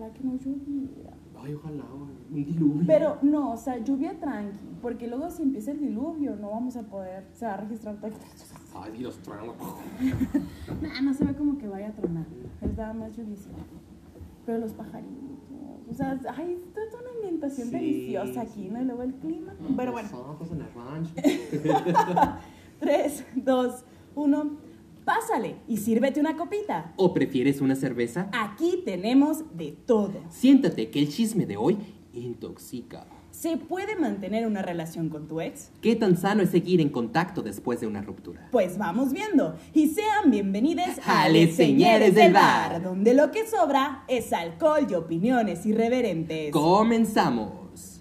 ojalá que no lloviera. Ay, ojalá, un diluvio. Pero no, o sea, lluvia tranqui, porque luego si empieza el diluvio no vamos a poder, se va a registrar todo. Ay, y los truenos. Nah, no se ve como que vaya a tronar, es nada más lluvia. Pero los pajaritos, o sea, ay, esto es una ambientación Sí, deliciosa aquí. ¿no? Y luego el clima. Pero bueno, Los ojos en el rancho. 3, 2, 1, pásale y sírvete una copita. ¿O prefieres una cerveza? Aquí tenemos de todo. Siéntate que el chisme de hoy intoxica. ¿Se puede mantener una relación con tu ex? ¿Qué tan sano es seguir en contacto después de una ruptura? Pues vamos viendo. Y sean bienvenidos a A Les Señores del Bar, Bar. donde lo que sobra es alcohol y opiniones irreverentes. Comenzamos.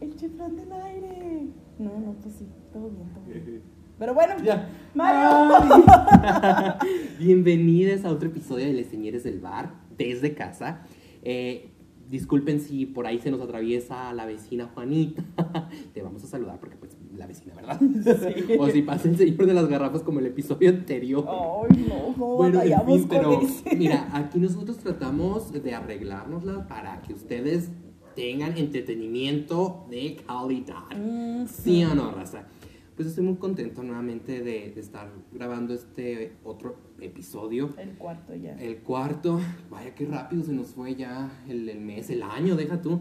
El chiflón del aire. No, no, pues sí, todo bien, todo bien. Pero bueno, Ya. Mario. Bienvenidos a otro episodio de Les Señores del Bar, desde casa. Eh, disculpen si por ahí se nos atraviesa la vecina Juanita. Te vamos a saludar porque pues la vecina, ¿verdad? O si pasa el señor de las garrafas como el episodio anterior. Ay, no, no, Bueno, en fin, pero ese. mira, aquí nosotros tratamos de arreglárnosla para que ustedes tengan entretenimiento de calidad. Mm, ¿Sí o no, raza? Pues estoy muy contento nuevamente de, de estar grabando este otro episodio. El cuarto ya. El cuarto, vaya qué rápido se nos fue ya el, el mes, el año, deja tú.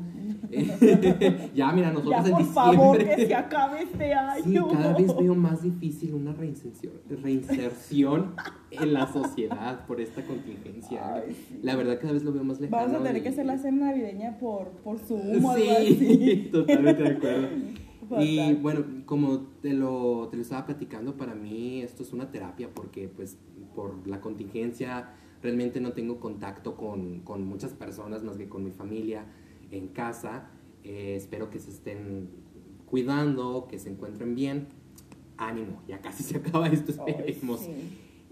ya, mira, nosotros ya, en por diciembre. favor, que se acabe este año. Sí, cada vez veo más difícil una reinserción, reinserción en la sociedad por esta contingencia. Ay, sí. La verdad, cada vez lo veo más lejano. Vamos a tener y- que hacer la cena navideña por, por Zoom o algo Sí, así. totalmente de acuerdo. Y bueno, como te lo, te lo estaba platicando, para mí esto es una terapia porque pues por la contingencia realmente no tengo contacto con, con muchas personas más que con mi familia en casa. Eh, espero que se estén cuidando, que se encuentren bien. Ánimo, ya casi se acaba esto, Ay, esperemos. sí.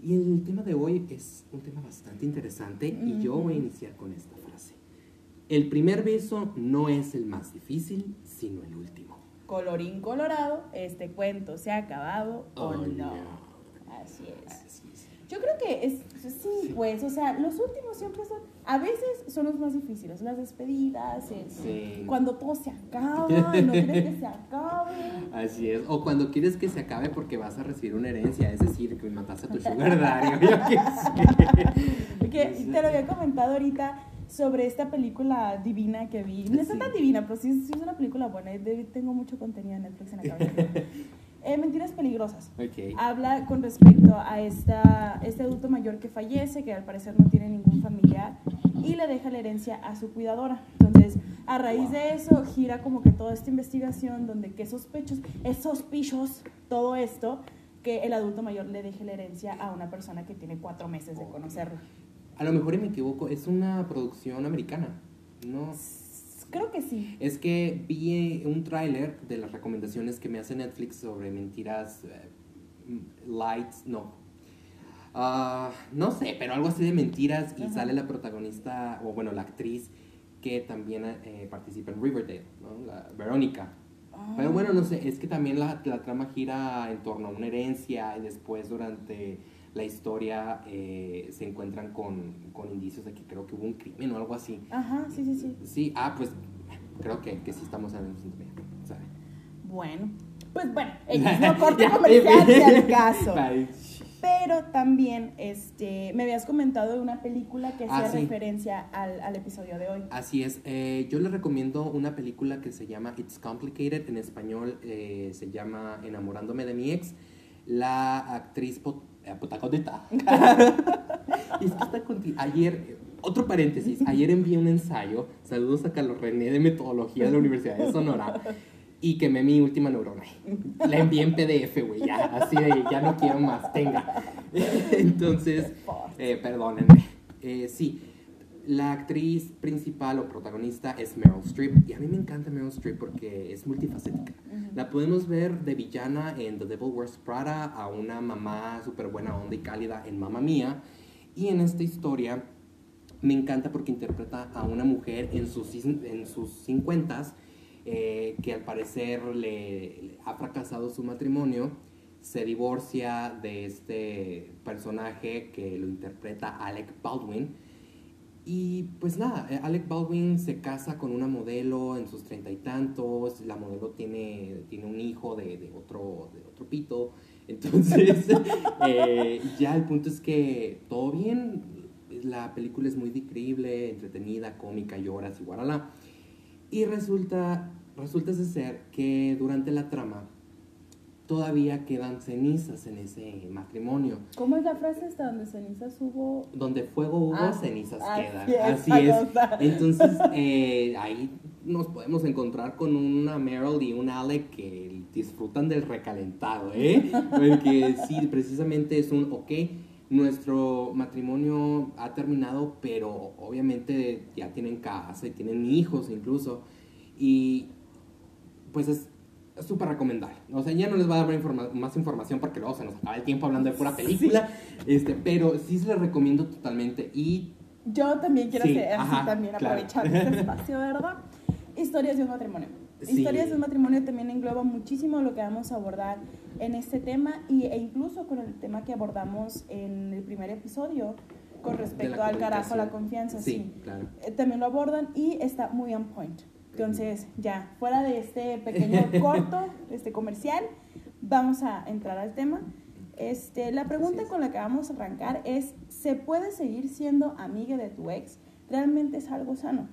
Y el tema de hoy es un tema bastante interesante y yo voy a iniciar con esta frase. El primer beso no es el más difícil, sino el último. Colorín colorado, este cuento se ha acabado o Oh, no. Así es. Así es. Yo creo que es, sí, pues, o sea, los últimos siempre son, a veces son los más difíciles, las despedidas, el- Sí. cuando todo se acaba no quieres que se acabe. Así es. O cuando quieres que se acabe porque vas a recibir una herencia, es decir, que mataste a tu sugar daddy, yo sé. Que te lo había comentado ahorita sobre esta película divina que vi. No Sí. tan divina, pero sí, sí es una película buena. Tengo mucho contenido en Netflix en la cabeza. Eh, Mentiras peligrosas. Ok. Habla con respecto a esta, este adulto mayor que fallece, que al parecer no tiene ningún familiar, y le deja la herencia a su cuidadora. Entonces, a raíz de eso, gira como que toda esta investigación donde qué sospechos, esos pichos, todo esto, que el adulto mayor le deje la herencia a una persona que tiene cuatro meses de conocerlo. A lo mejor me equivoco, es una producción americana. No. Creo que sí. Es que vi un tráiler de las recomendaciones que me hace Netflix sobre mentiras eh, lights, no. Ah, no sé, pero algo así de mentiras y Ajá. sale la protagonista, o bueno, la actriz que también eh, participa en Riverdale, ¿no? La Verónica. Pero bueno, no sé, es que también la, la trama gira en torno a una herencia y después durante la historia eh, se encuentran con, con indicios de que creo que hubo un crimen o algo así. Ajá, sí, sí, sí. Sí, ah, pues creo que, que sí estamos en el. Bueno, pues bueno, X, no corte comercial caso. Bye. Pero también este, me habías comentado de una película que Ah, hacía sí. referencia al, al episodio de hoy. Así es, eh, yo les recomiendo una película que se llama It's Complicated, en español eh, se llama Enamorándome de mi ex. La actriz pot- eh, protagonista. es que está contigo. Ayer, otro paréntesis, ayer envié un ensayo, saludos a Carlos René de Metodología de la Universidad de Sonora, y quemé mi última neurona. La envié en PDF, güey, ya, así de, ya no quiero más, tenga. Entonces, eh, perdónenme. Eh, sí, la actriz principal o protagonista es Meryl Streep. Y a mí me encanta Meryl Streep porque es multifacética. La podemos ver de villana en The Devil Wears Prada a una mamá súper buena onda y cálida en Mamma Mía. Y en esta historia me encanta porque interpreta a una mujer en sus, en sus 50 que al parecer le, le ha fracasado su matrimonio se divorcia de este personaje que lo interpreta Alec Baldwin Y pues nada, eh, Alec Baldwin se casa con una modelo en sus treinta y tantos, la modelo tiene, tiene un hijo de, de otro, otro pito, entonces eh, ya el punto es que todo bien, la película es muy increíble, entretenida, cómica, lloras y guarala. Y resulta, resulta ser que durante la trama todavía quedan cenizas en ese matrimonio. ¿Cómo es la frase esta donde cenizas hubo? Donde fuego hubo, Ah, cenizas así quedan. es, Así es. Entonces, eh, ahí nos podemos encontrar con una Meryl y un Alec que disfrutan del recalentado, ¿eh? Porque sí, precisamente es un, ok, nuestro matrimonio ha terminado, pero obviamente ya tienen casa y tienen hijos incluso. Y pues es es súper recomendable. O sea, ya no les va a dar informa- más información porque luego se nos acaba el tiempo hablando de pura película. Este, pero sí se les recomiendo totalmente. Y Yo también quiero Sí, hacer así también claro. aprovechar este espacio, ¿verdad? Historias de un matrimonio. Sí. Historias de un matrimonio también engloba muchísimo lo que vamos a abordar en este tema y, e incluso con el tema que abordamos en el primer episodio con respecto al carajo la confianza. Sí, Sí, claro. Eh, También lo abordan y está muy on point. Entonces, ya, fuera de este pequeño corto, este comercial, vamos a entrar al tema. Este, la pregunta con la que vamos a arrancar es, ¿se puede seguir siendo amiga de tu ex? ¿Realmente es algo sano?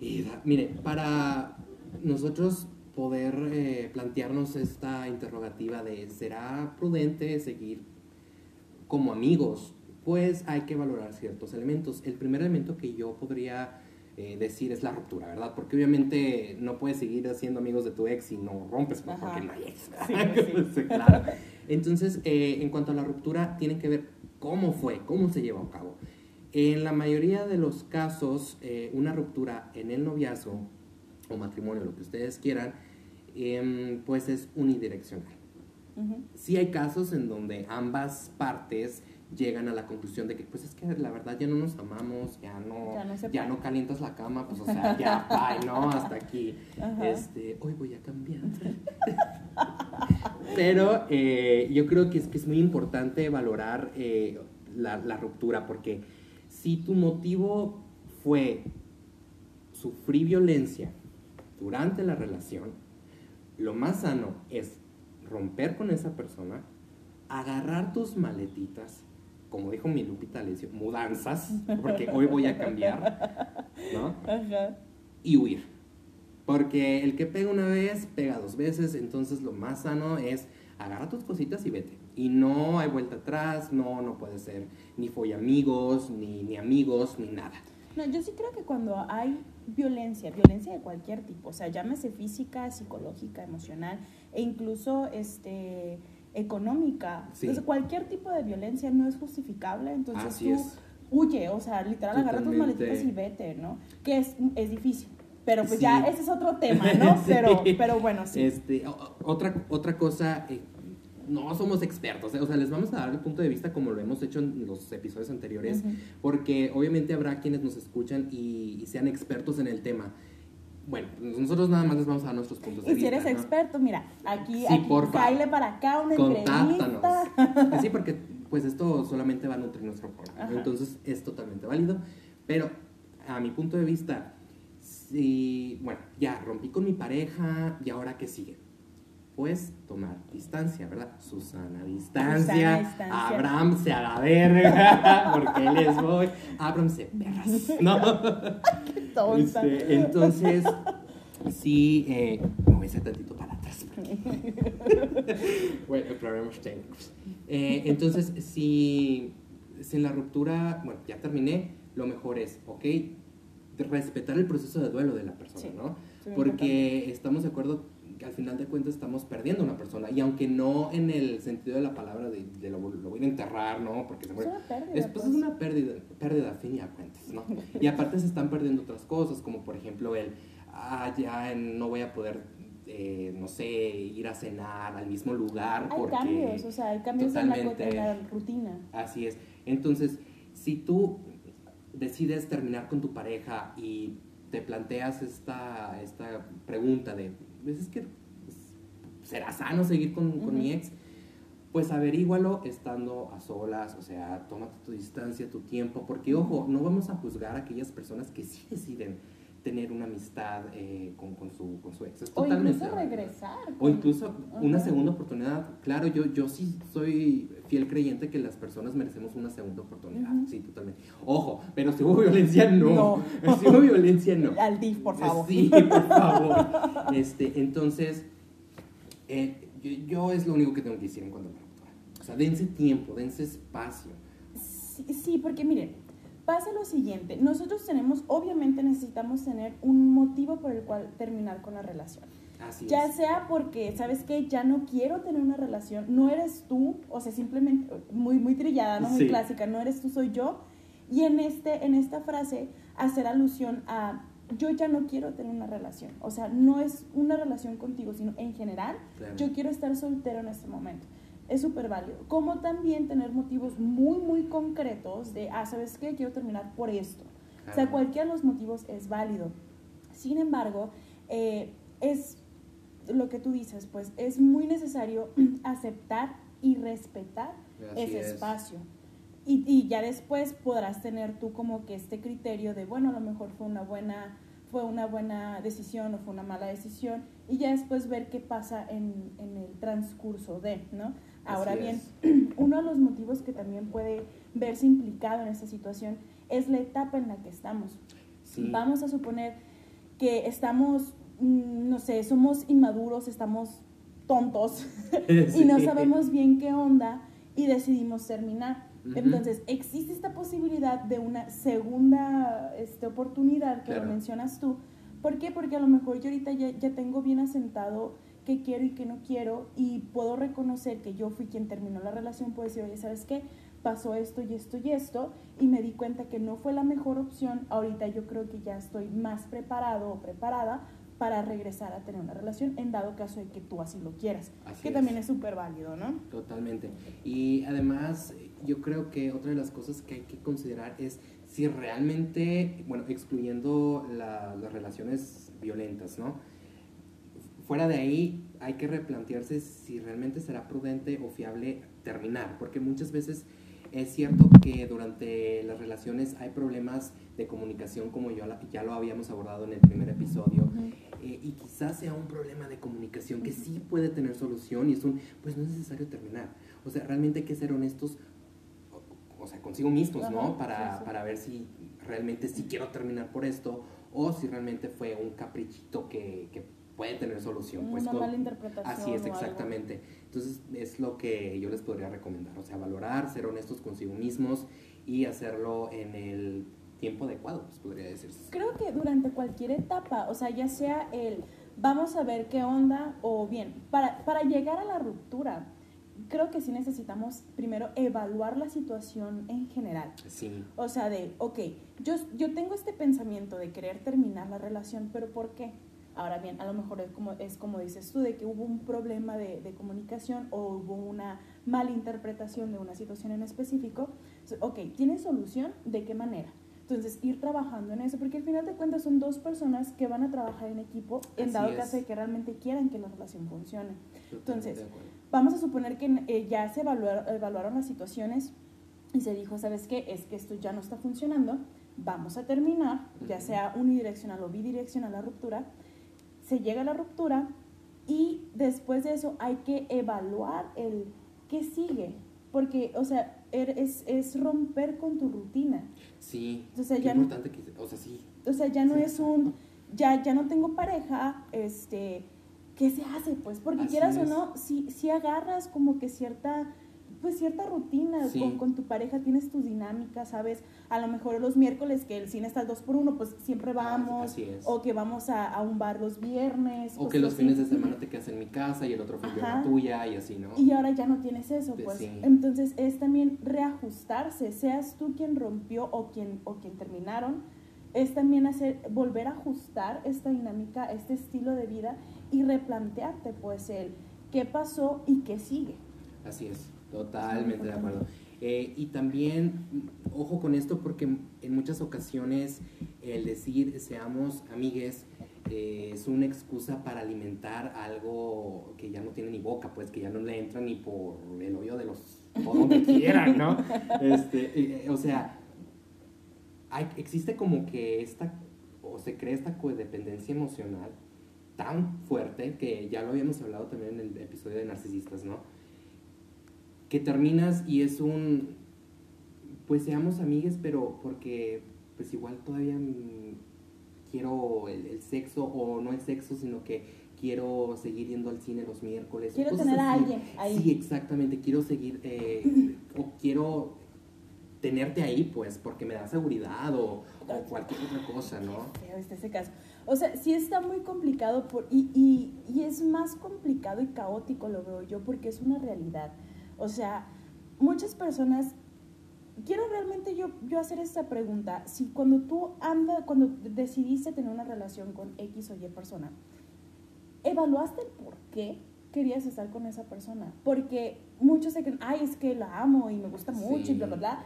Y mire, para nosotros poder eh, plantearnos esta interrogativa de ¿será prudente seguir como amigos? Pues hay que valorar ciertos elementos. El primer elemento que yo podría eh, decir es la ruptura, ¿verdad? Porque obviamente no puedes seguir siendo amigos de tu ex si no rompes, Ajá. porque no hay ex. Sí, ¿verdad? sí. claro. Entonces, eh, en cuanto a la ruptura, tiene que ver cómo fue, cómo se llevó a cabo. En la mayoría de los casos, eh, una ruptura en el noviazgo o matrimonio, lo que ustedes quieran, em, pues es unidireccional. Ujú. Sí hay casos en donde ambas partes llegan a la conclusión de que, pues es que la verdad ya no nos amamos, ya no, Ya no ya calientas la cama, pues o sea, ya, bye, ¿no? Hasta aquí. Ajá. Este, hoy voy a cambiar. Pero eh, yo creo que es, que es muy importante valorar eh, la, la ruptura, porque si tu motivo fue sufrir violencia durante la relación, lo más sano es romper con esa persona, agarrar tus maletitas, como dijo mi Lupita Alessio, mudanzas, porque hoy voy a cambiar, ¿no? Ajá. y huir. Porque el que pega una vez, pega dos veces, entonces lo más sano es agarra tus cositas y vete. Y no hay vuelta atrás, no, no puede ser ni folla amigos, ni, ni amigos, ni nada. No, yo sí creo que cuando hay violencia, violencia de cualquier tipo, o sea, llámese física, psicológica, emocional e incluso este económica, Sí. entonces cualquier tipo de violencia no es justificable, entonces Así tú es. huye, o sea, literal agarra tus maletitas y vete, ¿no? Que es, es difícil, pero pues ya ese es otro tema, ¿no? Sí. Pero, pero bueno, sí. Este, otra, otra cosa, eh, no somos expertos, eh, o sea, les vamos a dar el punto de vista como lo hemos hecho en los episodios anteriores, porque obviamente habrá quienes nos escuchan y, y sean expertos en el tema. Bueno, nosotros nada más les vamos a dar nuestros puntos de Y vista. si eres ¿no? experto, mira, aquí, Sí, aquí cáele para acá una entrevista. Sí, porque pues esto solamente va a nutrir nuestro programa. Entonces es totalmente válido. Pero a mi punto de vista, si, bueno, ya rompí con mi pareja y ahora qué sigue. Pues tomar distancia, ¿verdad? Susana, distancia. Susana, distancia. Abraham se haga verga, porque les voy. Abraham se perras, ¿no? Tonta. Este, entonces, sí, eh, me voy a hacer tantito para atrás. bueno, problemas técnicos. Eh, entonces, si, si en la ruptura, bueno, ya terminé, lo mejor es, ok, respetar el proceso de duelo de la persona, Sí, ¿no? Porque estamos de acuerdo que al final de cuentas estamos perdiendo a una persona. Y aunque no en el sentido de la palabra de, de lo, lo voy a enterrar, ¿no? Porque se Es muere. una pérdida. Después pues. es una pérdida, pérdida a fin y a cuentas, ¿no? Y aparte se están perdiendo otras cosas, como por ejemplo el, ah, ya no voy a poder, eh, no sé, ir a cenar al mismo lugar Hay porque... cambios, o sea, hay cambios en la, en la rutina. Así es. Entonces, si tú decides terminar con tu pareja y te planteas esta, esta pregunta de, pues es que será sano seguir con, con mi ex, pues averígualo estando a solas, o sea, tómate tu distancia, tu tiempo, porque ojo, no vamos a juzgar a aquellas personas que sí deciden tener una amistad eh, con, con, su, con su ex. Es O incluso regresar. O incluso una segunda oportunidad. Claro, yo, yo sí soy fiel creyente que las personas merecemos una segunda oportunidad. Sí, totalmente. Ojo, pero si hubo violencia, no. No. Si hubo violencia, no. Al DIF, por favor. Sí, por favor. Este, entonces, eh, yo, yo es lo único que tengo que decir en cuanto a la. O sea, dense tiempo, dense espacio. Sí, sí, porque miren, pasa lo siguiente, nosotros tenemos, obviamente necesitamos tener un motivo por el cual terminar con la relación. Así Ya es. sea porque, ¿sabes qué? Ya no quiero tener una relación, no eres tú, o sea, simplemente, muy, muy trillada, ¿no? Muy Sí. clásica, no eres tú, soy yo. Y en, este, en esta frase, hacer alusión a, yo ya no quiero tener una relación. O sea, no es una relación contigo, sino en general, Claro. yo quiero estar soltero en este momento. Es súper válido. Como también tener motivos muy, muy concretos de, ah, ¿sabes qué? Quiero terminar por esto. O sea, cualquiera de los motivos es válido. Sin embargo, eh, es lo que tú dices, pues es muy necesario aceptar y respetar Así ese es. espacio. Y, y ya después podrás tener tú como que este criterio de, bueno, a lo mejor fue una buena fue una buena decisión o fue una mala decisión y ya después ver qué pasa en, en el transcurso de, ¿no? Ahora Así bien, es. uno de los motivos que también puede verse implicado en esta situación es la etapa en la que estamos. Sí. Vamos a suponer que estamos, mm, no sé, somos inmaduros, estamos tontos y no sabemos bien qué onda y decidimos terminar. Entonces, existe esta posibilidad de una segunda este, oportunidad que Claro. lo mencionas tú. ¿Por qué? Porque a lo mejor yo ahorita ya, ya tengo bien asentado qué quiero y qué no quiero y puedo reconocer que yo fui quien terminó la relación, puedo decir, oye, ¿sabes qué? Pasó esto y esto y esto y me di cuenta que no fue la mejor opción. Ahorita yo creo que ya estoy más preparado o preparada para regresar a tener una relación en dado caso de que tú así lo quieras. Así que es. también es súper válido, ¿no? Totalmente. Y además, yo creo que otra de las cosas que hay que considerar es si realmente, bueno, excluyendo la- las relaciones violentas, ¿no? Fuera de ahí, hay que replantearse si realmente será prudente o fiable terminar, porque muchas veces es cierto que durante las relaciones hay problemas de comunicación, como yo la- ya lo habíamos abordado en el primer episodio, eh, y quizás sea un problema de comunicación que sí puede tener solución y es un, pues no es necesario terminar. O sea, realmente hay que ser honestos, o, o sea, consigo mismos, ¿no? Para, para ver si realmente sí quiero terminar por esto o si realmente fue un caprichito que, que puede tener solución. Pues, Una mala interpretación. Así es, o algo. exactamente. Entonces es lo que yo les podría recomendar, o sea, valorar, ser honestos consigo mismos y hacerlo en el tiempo adecuado, pues podría decirse. Creo que durante cualquier etapa, o sea, ya sea el vamos a ver qué onda o bien, para, para llegar a la ruptura, creo que sí necesitamos primero evaluar la situación en general. Sí, O sea, de, ok, yo, yo tengo este pensamiento de querer terminar la relación, pero ¿por qué? Ahora bien, a lo mejor es como, es como dices tú, de que hubo un problema de, de comunicación o hubo una mala interpretación de una situación en específico. So, Ok, ¿tiene solución? ¿De qué manera? Entonces, ir trabajando en eso, porque al final de cuentas son dos personas que van a trabajar en equipo en Así dado es. caso de que realmente quieran que la relación funcione. Entonces. Vamos a suponer que eh, ya se evaluaron, evaluaron las situaciones y se dijo, ¿sabes qué? Es que esto ya no está funcionando, vamos a terminar, ya sea unidireccional o bidireccional la ruptura. Se llega a la ruptura y después de eso hay que evaluar el qué sigue. Porque, o sea, er- es, es romper con tu rutina. Sí, O sea, qué ya no- importante que, o sea, sí, O sea, ya no Sí. es un, ya, ya no tengo pareja, este, ¿qué se hace? Pues porque Así quieras o no, si, si agarras como que cierta, pues cierta rutina Sí. con, con tu pareja, tienes tus dinámicas, ¿sabes? A lo mejor los miércoles que el cine está al 2 por 1 pues siempre vamos, así es. o que vamos a, a un bar los viernes. O que los así. fines de semana te quedas en mi casa y el otro fin la tuya y así, ¿no? Y ahora ya no tienes eso, Pues pues. sí. Entonces es también reajustarse, seas tú quien rompió o quien, o quien terminaron, es también hacer, volver a ajustar esta dinámica, este estilo de vida y replantearte, pues, el qué pasó y qué sigue. Así es, totalmente de acuerdo. Eh, y también, ojo con esto, porque en muchas ocasiones el decir seamos amigues eh, es una excusa para alimentar algo que ya no tiene ni boca, pues que ya no le entra ni por el hoyo de los, por donde quieran, ¿no? Este, o sea, hay, existe como que esta, o se crea esta codependencia emocional tan fuerte que ya lo habíamos hablado también en el episodio de narcisistas, ¿no? Que terminas y es un, pues seamos amigues, pero porque pues igual todavía quiero el, sexo o no el sexo, sino que quiero seguir yendo al cine los miércoles. Quiero tener a alguien ahí. Sí, exactamente, quiero seguir, eh, o quiero tenerte ahí, pues, porque me da seguridad o, cualquier otra cosa, ¿no? Este ese caso. O sea, sí está muy complicado por, y, y, y es más complicado y caótico, lo veo yo, porque es una realidad. O sea, muchas personas quiero realmente yo, yo hacer esta pregunta. Si cuando tú andas, cuando decidiste tener una relación con X o Y persona, ¿evaluaste el por qué querías estar con esa persona? Porque muchos se creen, ay, es que la amo y me gusta mucho y bla, bla, bla.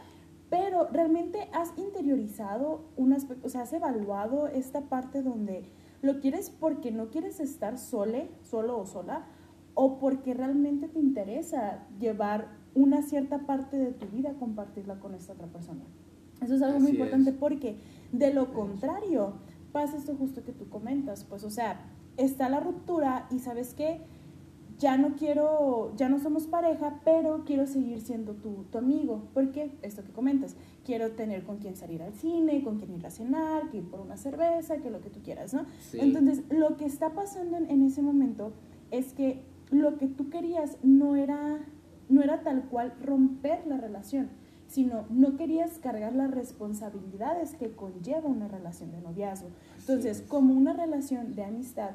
Pero realmente has interiorizado un aspecto, o sea, has evaluado esta parte donde lo quieres porque no quieres estar sole, solo o sola, o porque realmente te interesa llevar una cierta parte de tu vida compartirla con esta otra persona. Eso es algo muy importante porque de lo contrario pasa esto justo que tú comentas, pues o sea, está la ruptura y sabes que ya no quiero, ya no somos pareja, pero quiero seguir siendo tu, tu amigo. porque Esto que comentas, quiero tener con quien salir al cine, con quien ir a cenar, que ir por una cerveza, que lo que tú quieras, ¿no? Entonces, lo que está pasando en, en ese momento es que lo que tú querías no era no era tal cual romper la relación, sino no querías cargar las responsabilidades que conlleva una relación de noviazgo. Entonces, como una relación de amistad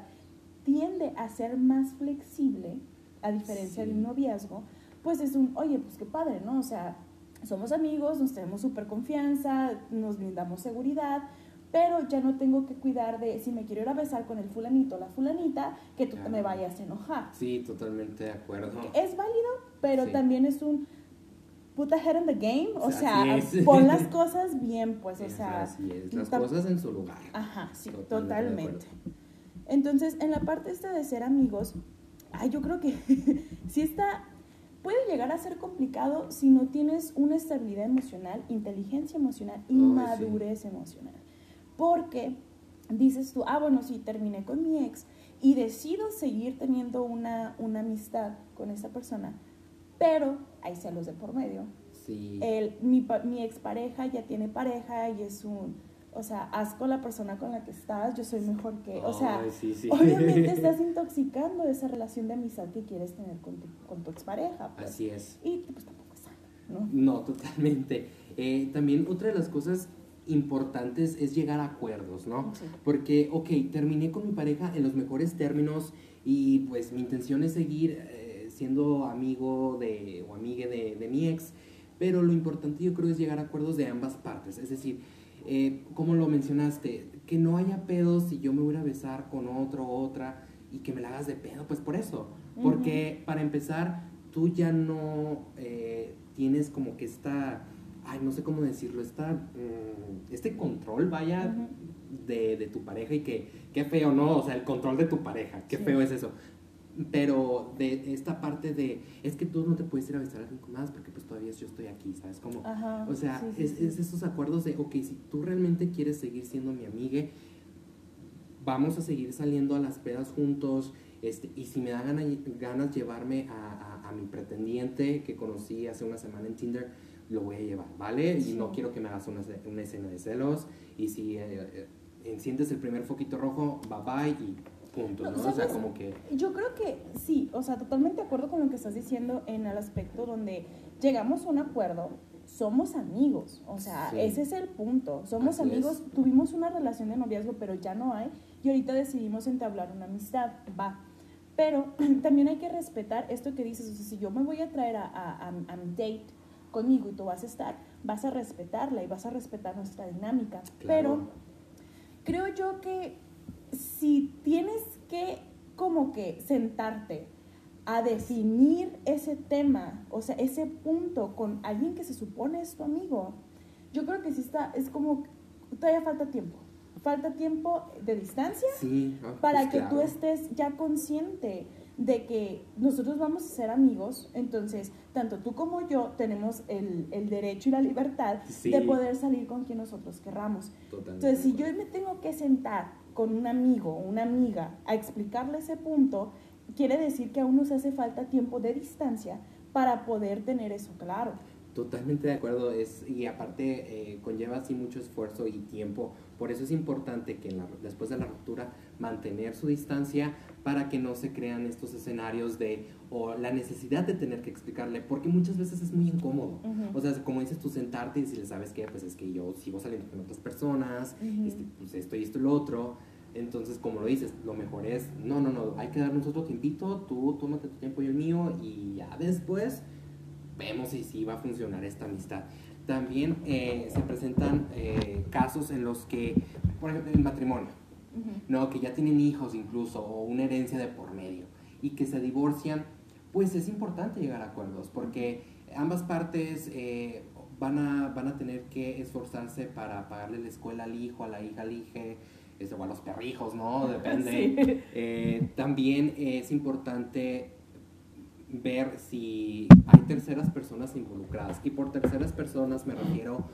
tiende a ser más flexible, a diferencia de un noviazgo, pues es un, oye, pues qué padre, ¿no? O sea, somos amigos, nos tenemos súper confianza, nos brindamos seguridad, pero ya no tengo que cuidar de si me quiero ir a besar con el fulanito o la fulanita, que tú me vayas a enojar. Sí, totalmente de acuerdo. Es válido, pero también es un put the head in the game, o sea, pon las cosas bien, pues, o sea, las cosas en su lugar. Ajá, sí, totalmente. Entonces, en la parte esta de ser amigos, ay, yo creo que sí está puede llegar a ser complicado si no tienes una estabilidad emocional, inteligencia emocional y madurez emocional. Porque dices tú, ah, bueno, sí, terminé con mi ex y decido seguir teniendo una, una amistad con esa persona, pero hay celos de por medio. Sí. El, mi, mi expareja ya tiene pareja y es un, o sea, haz con la persona con la que estás, yo soy mejor que, o sea, obviamente estás intoxicando esa relación de amistad que quieres tener con tu, con tu expareja. Pues. Así es. Y pues tampoco es sano, ¿no? No, totalmente. Eh, también otra de las cosas importantes es llegar a acuerdos, ¿no? Porque, ok, terminé con mi pareja en los mejores términos y pues mi intención es seguir eh, siendo amigo de, o amiga de, de, mi ex, pero lo importante yo creo es llegar a acuerdos de ambas partes, es decir, eh, como lo mencionaste, que no haya pedos si yo me voy a besar con otro o otra y que me la hagas de pedo, pues por eso, porque para empezar, tú ya no eh, tienes como que esta ay, no sé cómo decirlo, esta, mm, este control, vaya, de, tu pareja y que, qué feo, ¿no? O sea, el control de tu pareja, qué feo es eso. Pero de esta parte de, es que tú no te puedes ir a besar a alguien más porque pues todavía yo estoy aquí, ¿sabes? Como, o sea, es, es, esos acuerdos de, ok, si tú realmente quieres seguir siendo mi amiga, vamos a seguir saliendo a las pedas juntos, este, y si me da ganas, ganas llevarme a, a, a mi pretendiente que conocí hace una semana en Tinder, lo voy a llevar, ¿vale? Y no quiero que me hagas una, una escena de celos. Y si eh, eh, enciendes el primer foquito rojo, bye bye y punto, ¿no? O sea, como que... Yo creo que sí, o sea, totalmente de acuerdo con lo que estás diciendo en el aspecto donde llegamos a un acuerdo, somos amigos, o sea, ese es el punto, somos amigos, tuvimos una relación de noviazgo, pero ya no hay, y ahorita decidimos entablar una amistad, va. Pero también hay que respetar esto que dices, o sea, si yo me voy a traer a, a, a mi date, conmigo y tú vas a estar, vas a respetarla y vas a respetar nuestra dinámica. Pero creo yo que si tienes que como que sentarte a definir ese tema, o sea, ese punto con alguien que se supone es tu amigo, yo creo que sí está, es como, todavía falta tiempo. falta tiempo de distancia Sí, para pues que claro. tú estés ya consciente de que nosotros vamos a ser amigos, entonces tanto tú como yo tenemos el, el derecho y la libertad Sí. de poder salir con quien nosotros querramos. Totalmente Entonces, si yo me tengo que sentar con un amigo o una amiga a explicarle ese punto, quiere decir que aún nos hace falta tiempo de distancia para poder tener eso claro. Totalmente de acuerdo, es, y aparte eh, conlleva así mucho esfuerzo y tiempo, por eso es importante que la- después de la ruptura mantener su distancia para que no se crean estos escenarios de, o la necesidad de tener que explicarle, porque muchas veces es muy incómodo. O sea, como dices tú, sentarte y decirle, ¿sabes qué? Pues es que yo sigo saliendo con otras personas, este, pues esto y esto y lo otro. Entonces, como lo dices, lo mejor es, no, no, no, hay que darnos otro tiempito, tú tómate tu tiempo y el mío, y ya después vemos si sí va a funcionar esta amistad. También eh, se presentan eh, casos en los que, por ejemplo, el matrimonio. ¿no? que ya tienen hijos incluso, o una herencia de por medio, y que se divorcian, pues es importante llegar a acuerdos, porque ambas partes eh, van, a, van a tener que esforzarse para pagarle la escuela al hijo, a la hija, al hijo, este, o a los perrijos, ¿no? Depende. Sí. Eh, también es importante ver si hay terceras personas involucradas. Y por terceras personas me refiero,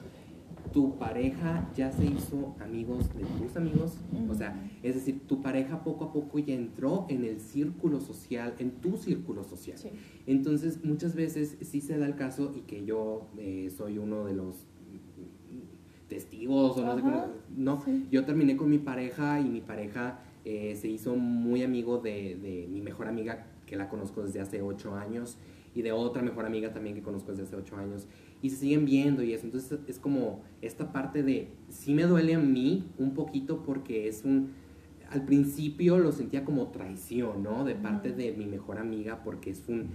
tu pareja ya se hizo amigos de tus amigos. O sea, es decir, tu pareja poco a poco ya entró en el círculo social, en tu círculo social. Sí. Entonces, muchas veces sí se da el caso y que yo eh, soy uno de los testigos o no sé cómo. No, sí. yo terminé con mi pareja y mi pareja eh, se hizo muy amigo de, de mi mejor amiga que la conozco desde hace ocho años y de otra mejor amiga también que conozco desde hace ocho años y se siguen viendo y eso. Entonces es como esta parte de, sí me duele a mí un poquito porque es un, al principio lo sentía como traición, ¿no? De parte de mi mejor amiga porque es un,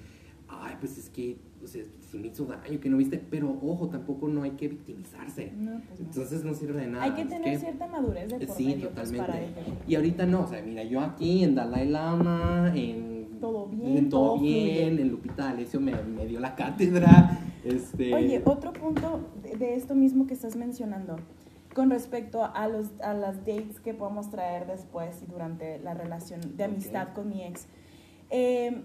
ay, pues es que, o sea, sí me hizo daño, que no viste, pero ojo, tampoco no hay que victimizarse. No, pues no. Entonces no sirve de nada. Hay que es tener cierta madurez de por Sí, medio pues, totalmente. para ello. Y ahorita no, o sea, mira, yo aquí en Dalai Lama, en... Todo bien, en todo, todo bien, en Lupita D'Alessio me, me dio la cátedra. Este, Oye, otro punto de, de esto mismo que estás mencionando, con respecto a, los, a las dates que podemos traer después y durante la relación de amistad con mi ex, eh,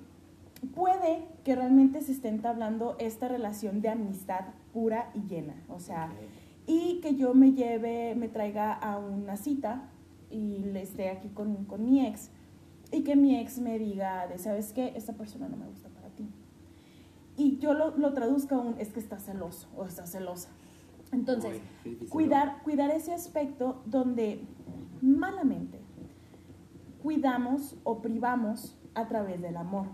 puede que realmente se esté entablando esta relación de amistad pura y llena. O sea, ok, y que yo me lleve, me traiga a una cita y le esté aquí con, con mi ex y que mi ex me diga de, ¿sabes qué? Esta persona no me gusta para ti. Y yo lo, lo traduzca a un, es que está celoso o está celosa. Entonces, Uy, cuidar, cuidar ese aspecto donde malamente cuidamos o privamos a través del amor.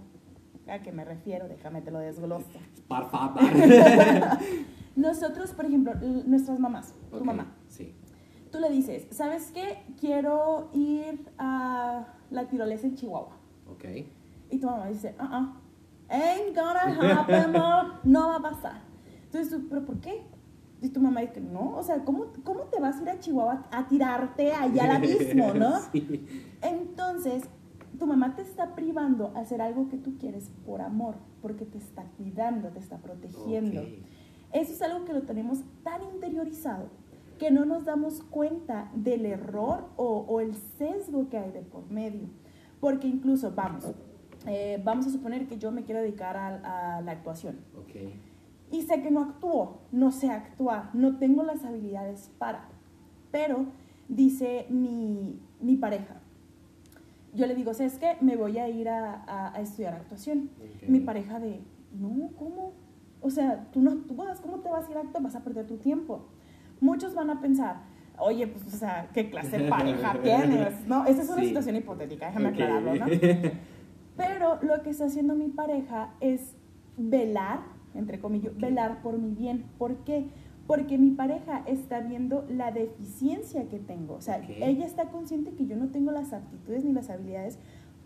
¿A qué me refiero? Déjame te lo desgloso. Por favor. Nosotros, por ejemplo, nuestras mamás, tu mamá, Sí. tú le dices, ¿sabes qué? Quiero ir a la tirolesa en Chihuahua. Ok. Y tu mamá dice, ah, ah, ain't gonna happen, mom, no va a pasar. Entonces tú, ¿pero por qué? Y tu mamá dice, no, o sea, ¿cómo, ¿cómo te vas a ir a Chihuahua a tirarte allá al abismo, no? Sí. Entonces, tu mamá te está privando a hacer algo que tú quieres por amor, porque te está cuidando, te está protegiendo. Ok. Eso es algo que lo tenemos tan interiorizado que no nos damos cuenta del error o, o el sesgo que hay de por medio. Porque incluso, vamos, eh, vamos a suponer que yo me quiero dedicar a, a la actuación Ok. y sé que no actúo, no sé actuar, no tengo las habilidades para. Pero dice mi, mi pareja, yo le digo, ¿sabes qué? Me voy a ir a, a- a estudiar actuación. Ok. Mi pareja de, no, ¿cómo? O sea, tú no actúas, ¿cómo te vas a ir a actuar? Vas a perder tu tiempo. Muchos van a pensar, oye, pues, o sea, ¿qué clase de pareja tienes? No, esa es una Sí. situación hipotética, déjame aclararlo, ¿no? Pero lo que está haciendo mi pareja es velar, entre comillas, velar por mi bien. ¿Por qué? Porque mi pareja está viendo la deficiencia que tengo. O sea, ella está consciente que yo no tengo las aptitudes ni las habilidades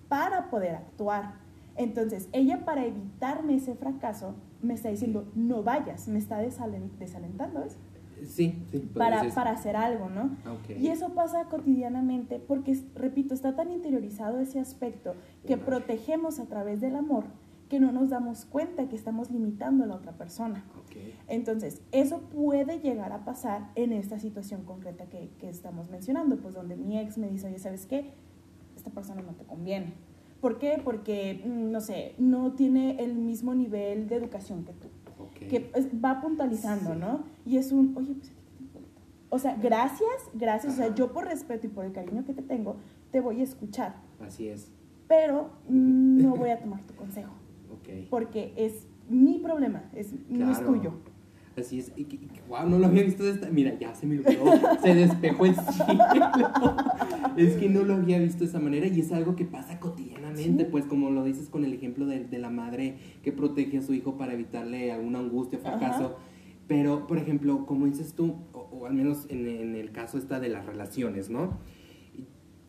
para poder actuar. Entonces, ella para evitarme ese fracaso, me está diciendo, no vayas, me está desalen- desalentando ¿ves? Sí, sí. para, para hacer algo, ¿no? Ok. Y eso pasa cotidianamente porque, repito, está tan interiorizado ese aspecto que protegemos a través del amor que no nos damos cuenta que estamos limitando a la otra persona. Entonces, eso puede llegar a pasar en esta situación concreta que, que estamos mencionando, pues donde mi ex me dice, oye, ¿sabes qué? Esta persona no te conviene. ¿Por qué? Porque, mm, no sé, no tiene el mismo nivel de educación que tú. Que va puntualizando, Sí. ¿no? Y es un, oye, pues. O sea, gracias, gracias. O sea, yo por respeto y por el cariño que te tengo, te voy a escuchar. Así es. Pero no voy a tomar tu consejo. Ok. Porque es mi problema, es, no es tuyo. Así es. Y, y wow, no lo había visto de esta. Mira, ya se me olvidó. se despejó el cielo. es que no lo había visto de esa manera y es algo que pasa cotidianamente. Sí. Pues, como lo dices con el ejemplo de, de la madre que protege a su hijo para evitarle alguna angustia o fracaso. Ajá. Pero, por ejemplo, como dices tú, o, o al menos en, en el caso esta de las relaciones, ¿no?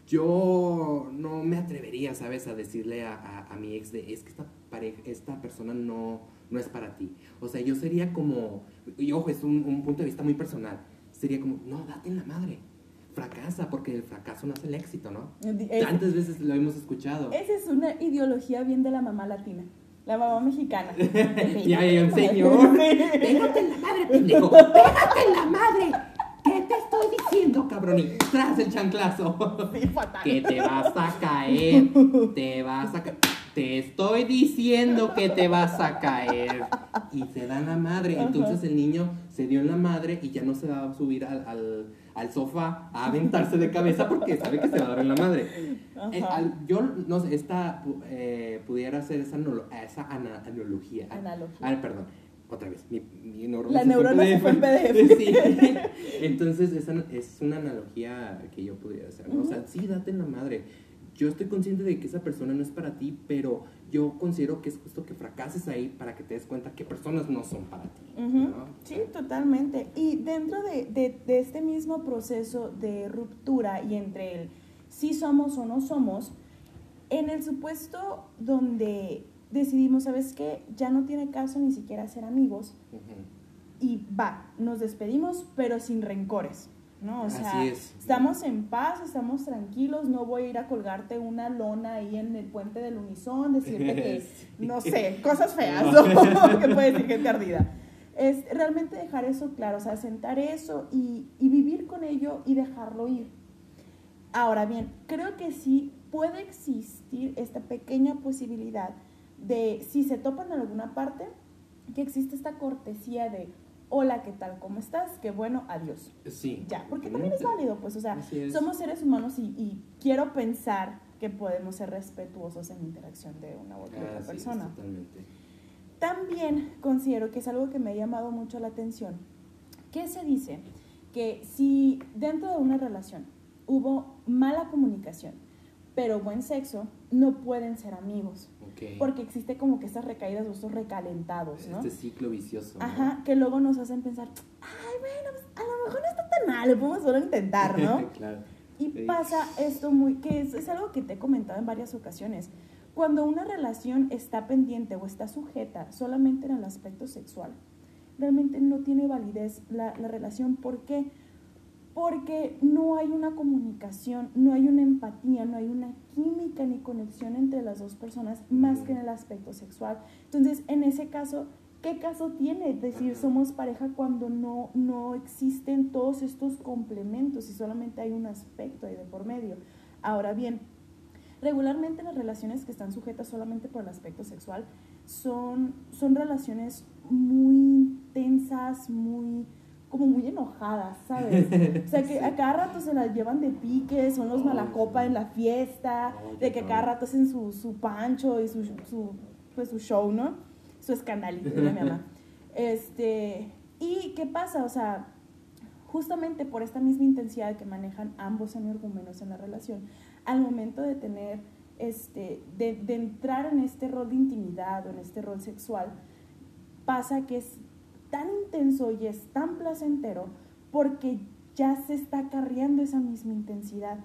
Yo no me atrevería, ¿sabes?, a decirle a, a- a mi ex de, es que esta, pareja, esta persona no, no es para ti. O sea, yo sería como, y ojo, es un, un punto de vista muy personal, sería como, no, date en la madre, fracasa, porque el fracaso no hace el éxito, ¿no? Es- Tantas veces lo hemos escuchado. Esa es una ideología bien de la mamá latina, la mamá mexicana. Ya, ya, el señor. Pégate en la madre, pendejo. Pégate en la madre. ¿Qué te estoy diciendo, cabrón? Y tras el chanclazo. Sí, fatal. Que te vas a caer. Te vas a caer. Te estoy diciendo que te vas a caer. Y se da en la madre. Entonces el niño se dio en la madre y ya no se va a subir al, al, al sofá a aventarse de cabeza porque sabe que se va a dar en la madre. Eh, al- yo no sé, esta eh, pudiera ser esa, esa ana- analogía. Analogía. Ah, perdón. Otra vez, mi, mi neurona La se fue neurona se fue en PDF. Sí. Entonces, esa es una analogía que yo pudiera hacer, ¿no? O sea, sí, date en la madre. Yo estoy consciente de que esa persona no es para ti, pero yo considero que es justo que fracases ahí para que te des cuenta que personas no son para ti. Sí, totalmente. Y dentro de, de- de este mismo proceso de ruptura y entre el sí somos o no somos, en el supuesto donde decidimos, ¿sabes qué? Ya no tiene caso ni siquiera ser amigos y va, nos despedimos, pero sin rencores. ¿No? O sea, es. estamos en paz, estamos tranquilos, no voy a ir a colgarte una lona ahí en el puente del unison, decirte que, Sí. no sé, cosas feas, ¿no? que puede decir gente ardida. Es realmente dejar eso claro, o sea, sentar eso y, y vivir con ello y dejarlo ir. Ahora bien, creo que sí puede existir esta pequeña posibilidad de, si se topan en alguna parte, que existe esta cortesía de, hola, ¿qué tal? ¿Cómo estás? Qué bueno, adiós. Sí. Ya, porque también es válido, pues, o sea, somos seres humanos y, y quiero pensar que podemos ser respetuosos en la interacción de una u otra es, persona. totalmente. También considero que es algo que me ha llamado mucho la atención, que se dice que si dentro de una relación hubo mala comunicación, pero buen sexo, no pueden ser amigos, Ok. porque existe como que estas recaídas o estos recalentados, ¿no? Este ciclo vicioso. ¿no? Ajá, que luego nos hacen pensar, ay, bueno, pues, a lo mejor no está tan mal, lo podemos solo intentar, ¿no? claro. Y Sí. pasa esto muy, que es, es algo que te he comentado en varias ocasiones. Cuando una relación está pendiente o está sujeta solamente en el aspecto sexual, realmente no tiene validez la, la relación. ¿Por qué? Porque no hay una comunicación, no hay una empatía, no hay una química ni conexión entre las dos personas más que en el aspecto sexual. Entonces, en ese caso, ¿qué caso tiene decir somos pareja cuando no, no existen todos estos complementos y solamente hay un aspecto ahí de por medio? Ahora bien, regularmente las relaciones que están sujetas solamente por el aspecto sexual son, son relaciones muy intensas, muy como muy enojadas, ¿sabes? O sea, que a cada rato se las llevan de pique, son los malacopa en la fiesta, de que no. cada rato hacen su, su pancho y su, su, pues, su show, ¿no? Su escandalito, mi mamá. Este, ¿y qué pasa? O sea, justamente por esta misma intensidad que manejan ambos energúmenos en la relación, al momento de tener, este, de, de entrar en este rol de intimidad o en este rol sexual, pasa que es tan intenso y es tan placentero porque ya se está acarreando esa misma intensidad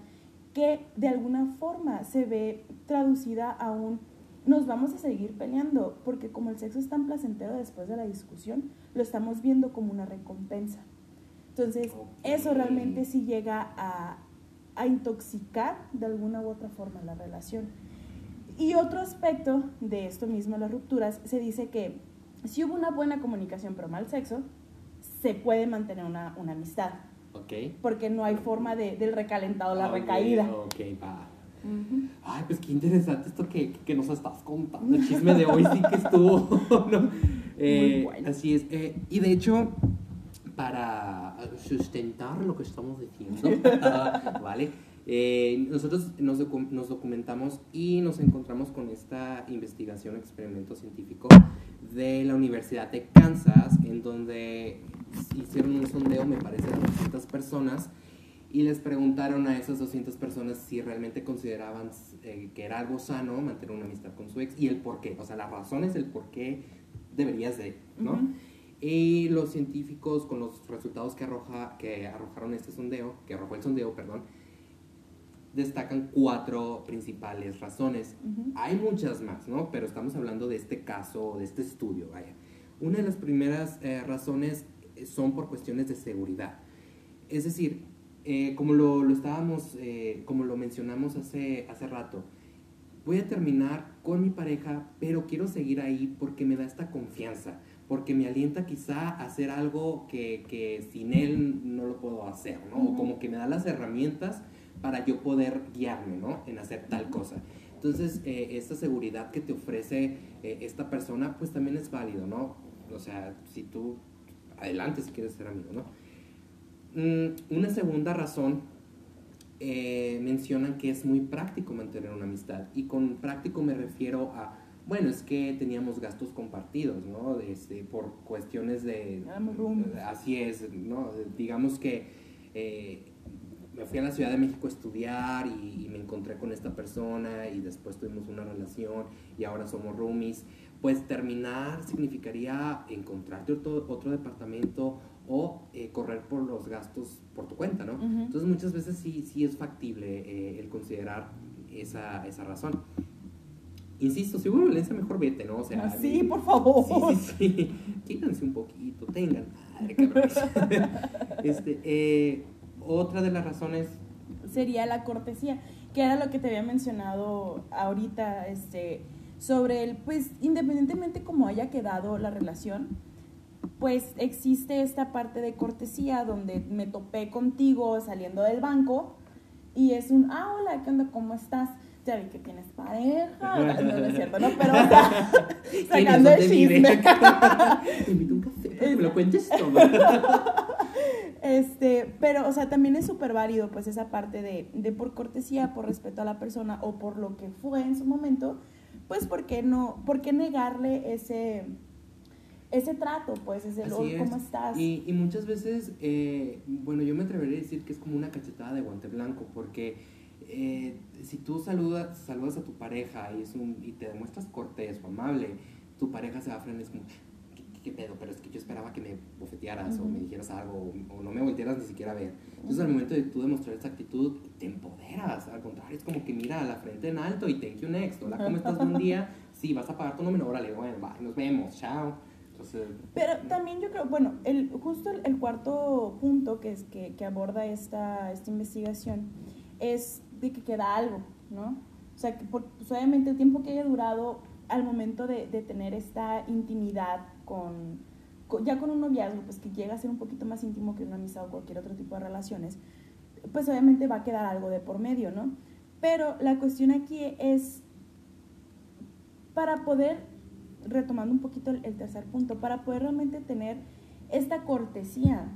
que de alguna forma se ve traducida a un nos vamos a seguir peleando porque como el sexo es tan placentero después de la discusión, lo estamos viendo como una recompensa. Entonces, eso realmente sí llega a, a intoxicar de alguna u otra forma la relación. Y otro aspecto de esto mismo, las rupturas, se dice que si hubo una buena comunicación pero mal sexo, se puede mantener una, una amistad. Porque no hay forma de, del recalentado, la Ok, recaída. Ok, va. Ujú. Ay, pues qué interesante esto que, que nos estás contando. El chisme de hoy sí que estuvo. ¿no? Eh, bueno. Así es. eh, y de hecho, para sustentar lo que estamos diciendo, ¿vale? Eh, nosotros nos, docu- nos documentamos y nos encontramos con esta investigación, experimento científico de la Universidad de Kansas, en donde hicieron un sondeo, me parece, a 200 personas y les preguntaron a esas 200 personas si realmente consideraban eh, que era algo sano mantener una amistad con su ex y el por qué, o sea, las razones del por qué deberías de, ¿no? Y los científicos, con los resultados que, arroja, que arrojaron este sondeo, que arrojó el sondeo, perdón, destacan cuatro principales razones. Ujú. Hay muchas más, ¿no? Pero estamos hablando de este caso, de este estudio, vaya. Una de las primeras eh, razones eh, son por cuestiones de seguridad. Es decir, eh, como lo, lo estábamos, eh, como lo mencionamos hace, hace rato, voy a terminar con mi pareja, pero quiero seguir ahí porque me da esta confianza, porque me alienta quizá a hacer algo que, que sin él no lo puedo hacer, ¿no? O Ujú. como que me da las herramientas para yo poder guiarme, ¿no? En hacer tal cosa. Entonces, eh, esta seguridad que te ofrece eh, esta persona, pues también es válido, ¿no? O sea, si tú, adelante si quieres ser amigo, ¿no? Mm, una segunda razón, eh, mencionan que es muy práctico mantener una amistad. Y con práctico me refiero a, bueno, es que teníamos gastos compartidos, ¿no? Este, por cuestiones de... Así es, ¿no? Digamos que eh, me fui a la Ciudad de México a estudiar y, y me encontré con esta persona y después tuvimos una relación y ahora somos roomies. Pues terminar significaría encontrarte otro, otro departamento o eh, correr por los gastos por tu cuenta, ¿no? Entonces muchas veces sí, sí es factible eh, el considerar esa, esa razón. Insisto, si hubo violencia, mejor vete, ¿no? O sea, Ah, sí, eh, por favor. Sí, sí, sí. Quítense un poquito, tengan. Madre, este, eh, otra de las razones. sería la cortesía, que era lo que te había mencionado ahorita, este, sobre el, pues, independientemente como haya quedado la relación, pues existe esta parte de cortesía donde me topé contigo saliendo del banco y es un, ah, hola, ¿qué onda? ¿Cómo estás? Ya vi que tienes pareja. No, no es cierto, ¿no? Pero, o sea, sacando el chisme. Te invito a un café para que me lo cuentes todo. Este, pero, o sea, también es súper válido, pues, esa parte de, de por cortesía, por respeto a la persona o por lo que fue en su momento, pues, ¿por qué no, por qué negarle ese, ese trato, pues, ese, Así "Oh, es. ¿cómo estás? Y, y muchas veces, eh, bueno, yo me atrevería a decir que es como una cachetada de guante blanco, porque eh, si tú saludas, saludas a tu pareja y, es un, y te demuestras cortés o amable, tu pareja se va a frenar es como, ¿qué, pedo? Pero es que yo esperaba que me bofetearas o Ujú. me dijeras algo o, o no me voltearas ni siquiera a ver. Entonces, al momento de tú demostrar esa actitud, te empoderas. Al contrario, es como que mira la frente en alto y thank you next. Hola, ¿cómo estás? Buen día. Sí, vas a pagar tu nómina. Órale, bueno, va, nos vemos. Chao. Entonces, Pero también yo creo, bueno, el, justo el, el cuarto punto que, es, que, que aborda esta, esta investigación es de que queda algo, ¿no? O sea, que por, pues, obviamente el tiempo que haya durado al momento de, de tener esta intimidad con, ya con un noviazgo, pues que llega a ser un poquito más íntimo que una amistad o cualquier otro tipo de relaciones, pues obviamente va a quedar algo de por medio, ¿no? Pero la cuestión aquí es, para poder, retomando un poquito el tercer punto, para poder realmente tener esta cortesía,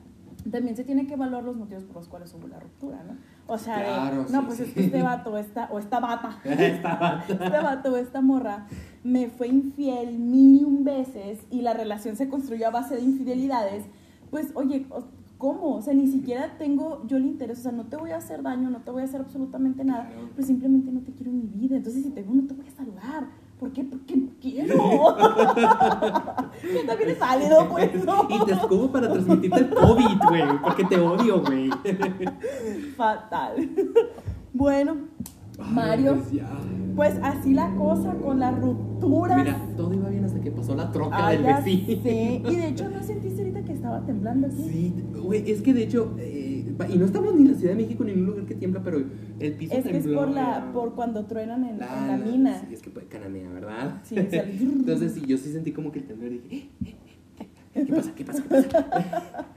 también se tiene que evaluar los motivos por los cuales hubo la ruptura, ¿no? O sea, de, Claro, no, sí, pues sí. es que este vato, esta, o esta bata, estaba. este vato o esta morra me fue infiel mil y un veces y la relación se construyó a base de infidelidades, pues oye, ¿cómo? O sea, ni siquiera tengo yo el interés, o sea, no te voy a hacer daño, no te voy a hacer absolutamente nada, Claro. pues simplemente no te quiero en mi vida, entonces si te veo no te voy a saludar. ¿Por qué? Porque no quiero. que también es válido, pues, ¿no? Y te escobo para transmitirte el COVID, güey. Porque te odio, güey. Fatal. bueno, Mario, pues pues así la cosa con las rupturas. Mira, todo iba bien hasta que pasó la troca Ah, del vecino. sé. Y de hecho, ¿no sentiste ahorita que estaba temblando aquí? Sí, güey, es que de hecho, eh, Y no estamos ni en la Ciudad de México ni en un lugar que tiembla, pero el piso Es que es tembló. por, la, por cuando truenan en, en la Lana, mina. Sí, es que puede cananea, ¿verdad? Sí, o sea, Entonces, sí, yo sí sentí como que el temblor y dije, "Eh, ¿qué pasa? ¿Qué pasa? ¿Qué pasa?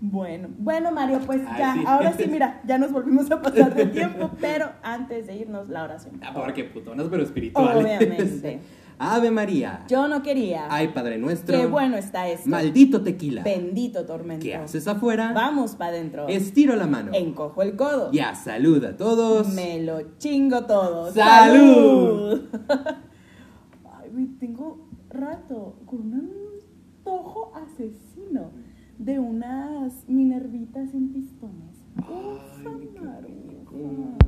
Bueno, bueno Mario, pues Ay, ya, sí. ahora sí, mira, ya nos volvimos a pasar de tiempo, pero antes de irnos, la oración. Ah, porque putonas, pero espirituales. Obviamente. Ave María. Yo no quería. Ay, Padre nuestro. Qué bueno está esto. Maldito tequila. Bendito tormento. ¿Qué haces afuera? Vamos para adentro. Estiro la mano. Encojo el codo. Ya, saluda a todos. Me lo chingo todo. ¡Salud! Ay, tengo rato con un antojo asesino de unas minervitas en pistones. Ay, Ufa,